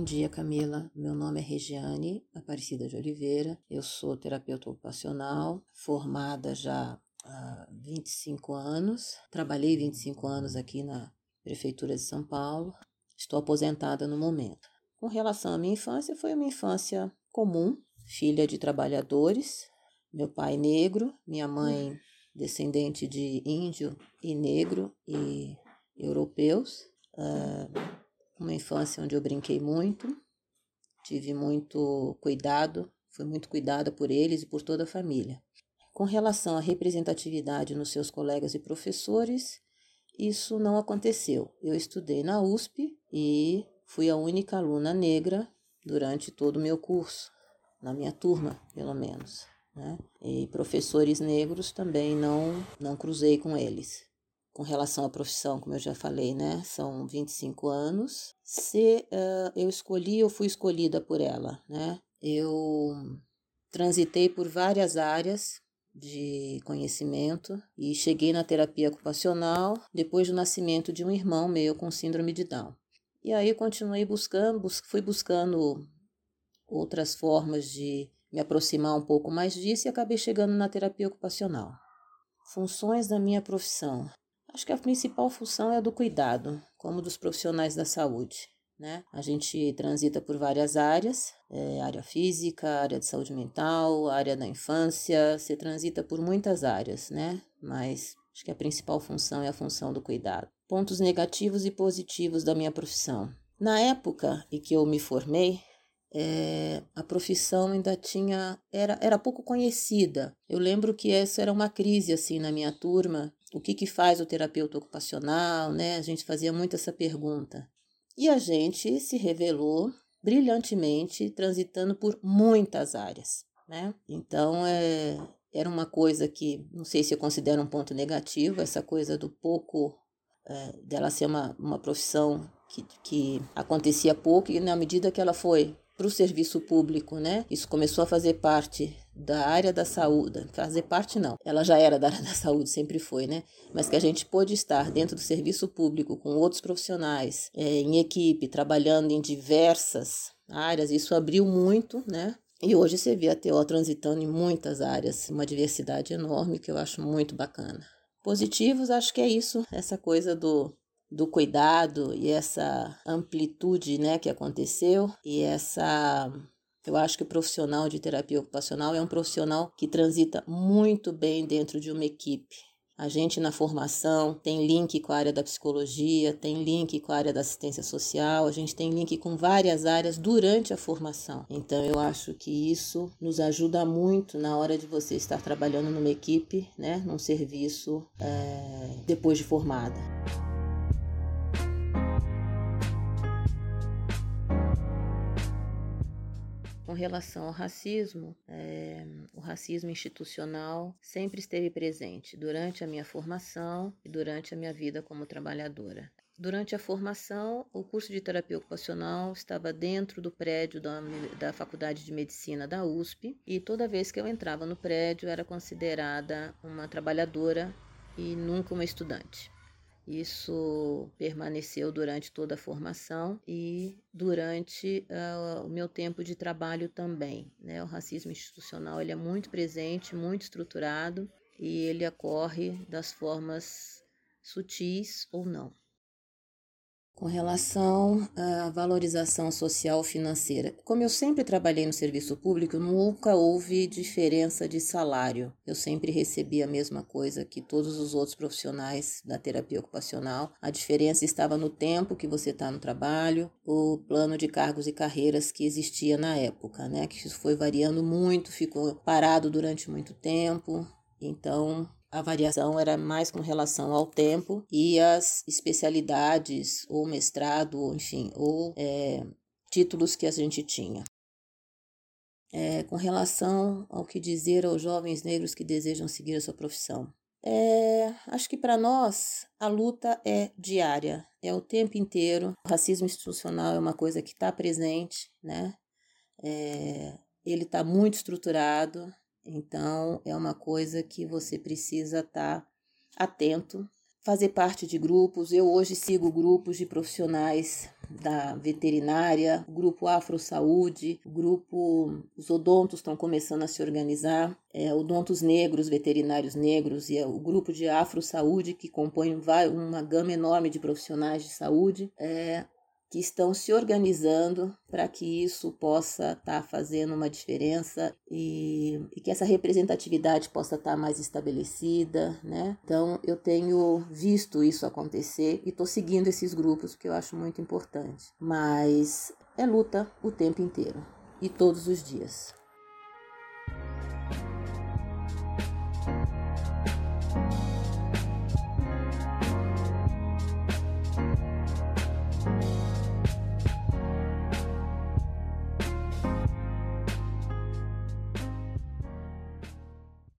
Bom dia, Camila. Meu nome é Regiane Aparecida de Oliveira. Eu sou terapeuta ocupacional, formada já há 25 anos. Trabalhei 25 anos aqui na Prefeitura de São Paulo. Estou aposentada no momento. Com relação à minha infância, foi uma infância comum, filha de trabalhadores, meu pai negro, minha mãe descendente de índio e negro e europeus. Uh, uma infância onde eu brinquei muito, tive muito cuidado, fui muito cuidada por eles e por toda a família. Com relação à representatividade nos seus colegas e professores, isso não aconteceu. Eu estudei na USP e fui a única aluna negra durante todo o meu curso, na minha turma, pelo menos. Né? E professores negros também não, não cruzei com eles com relação à profissão, como eu já falei, né? São 25 anos. Se uh, eu escolhi, eu fui escolhida por ela, né? Eu transitei por várias áreas de conhecimento e cheguei na terapia ocupacional depois do nascimento de um irmão meu com síndrome de Down. E aí continuei buscando, bus fui buscando outras formas de me aproximar um pouco mais disso e acabei chegando na terapia ocupacional. Funções da minha profissão. Acho que a principal função é a do cuidado, como dos profissionais da saúde. Né? A gente transita por várias áreas, é, área física, área de saúde mental, área da infância, você transita por muitas áreas, né? Mas acho que a principal função é a função do cuidado. Pontos negativos e positivos da minha profissão. Na época em que eu me formei, é, a profissão ainda tinha era, era pouco conhecida. Eu lembro que essa era uma crise assim na minha turma. O que, que faz o terapeuta ocupacional, né? A gente fazia muito essa pergunta. E a gente se revelou brilhantemente transitando por muitas áreas, né? Então é, era uma coisa que não sei se eu considero um ponto negativo essa coisa do pouco é, dela ser uma, uma profissão que, que acontecia pouco e na medida que ela foi para o serviço público, né? Isso começou a fazer parte da área da saúde, fazer parte não, ela já era da área da saúde, sempre foi, né? Mas que a gente pôde estar dentro do serviço público com outros profissionais, é, em equipe, trabalhando em diversas áreas, isso abriu muito, né? E hoje você vê a TO transitando em muitas áreas, uma diversidade enorme que eu acho muito bacana. Positivos, acho que é isso, essa coisa do do cuidado e essa amplitude né, que aconteceu e essa. Eu acho que o profissional de terapia ocupacional é um profissional que transita muito bem dentro de uma equipe. A gente na formação tem link com a área da psicologia, tem link com a área da assistência social, a gente tem link com várias áreas durante a formação. Então eu acho que isso nos ajuda muito na hora de você estar trabalhando numa equipe, né, num serviço é, depois de formada. Com relação ao racismo, é, o racismo institucional sempre esteve presente durante a minha formação e durante a minha vida como trabalhadora. Durante a formação, o curso de terapia ocupacional estava dentro do prédio da, da Faculdade de Medicina da USP e toda vez que eu entrava no prédio era considerada uma trabalhadora e nunca uma estudante. Isso permaneceu durante toda a formação e durante uh, o meu tempo de trabalho também. Né? O racismo institucional ele é muito presente, muito estruturado e ele ocorre das formas sutis ou não com relação à valorização social financeira. Como eu sempre trabalhei no serviço público, nunca houve diferença de salário. Eu sempre recebi a mesma coisa que todos os outros profissionais da terapia ocupacional. A diferença estava no tempo que você está no trabalho, o plano de cargos e carreiras que existia na época, né? Que isso foi variando muito, ficou parado durante muito tempo. Então, a variação era mais com relação ao tempo e as especialidades, ou mestrado, enfim, ou é, títulos que a gente tinha. É, com relação ao que dizer aos jovens negros que desejam seguir a sua profissão. É, acho que para nós a luta é diária, é o tempo inteiro. O racismo institucional é uma coisa que está presente, né? É, ele está muito estruturado, então, é uma coisa que você precisa estar tá atento, fazer parte de grupos. Eu hoje sigo grupos de profissionais da veterinária, o grupo Afro Saúde, grupo os odontos estão começando a se organizar, é, odontos negros, veterinários negros e é o grupo de Afro Saúde que compõe uma gama enorme de profissionais de saúde. É, que estão se organizando para que isso possa estar tá fazendo uma diferença e, e, que essa representatividade possa estar tá mais estabelecida, né? Então eu tenho visto isso acontecer e estou seguindo esses grupos que eu acho muito importante. Mas é luta o tempo inteiro e todos os dias.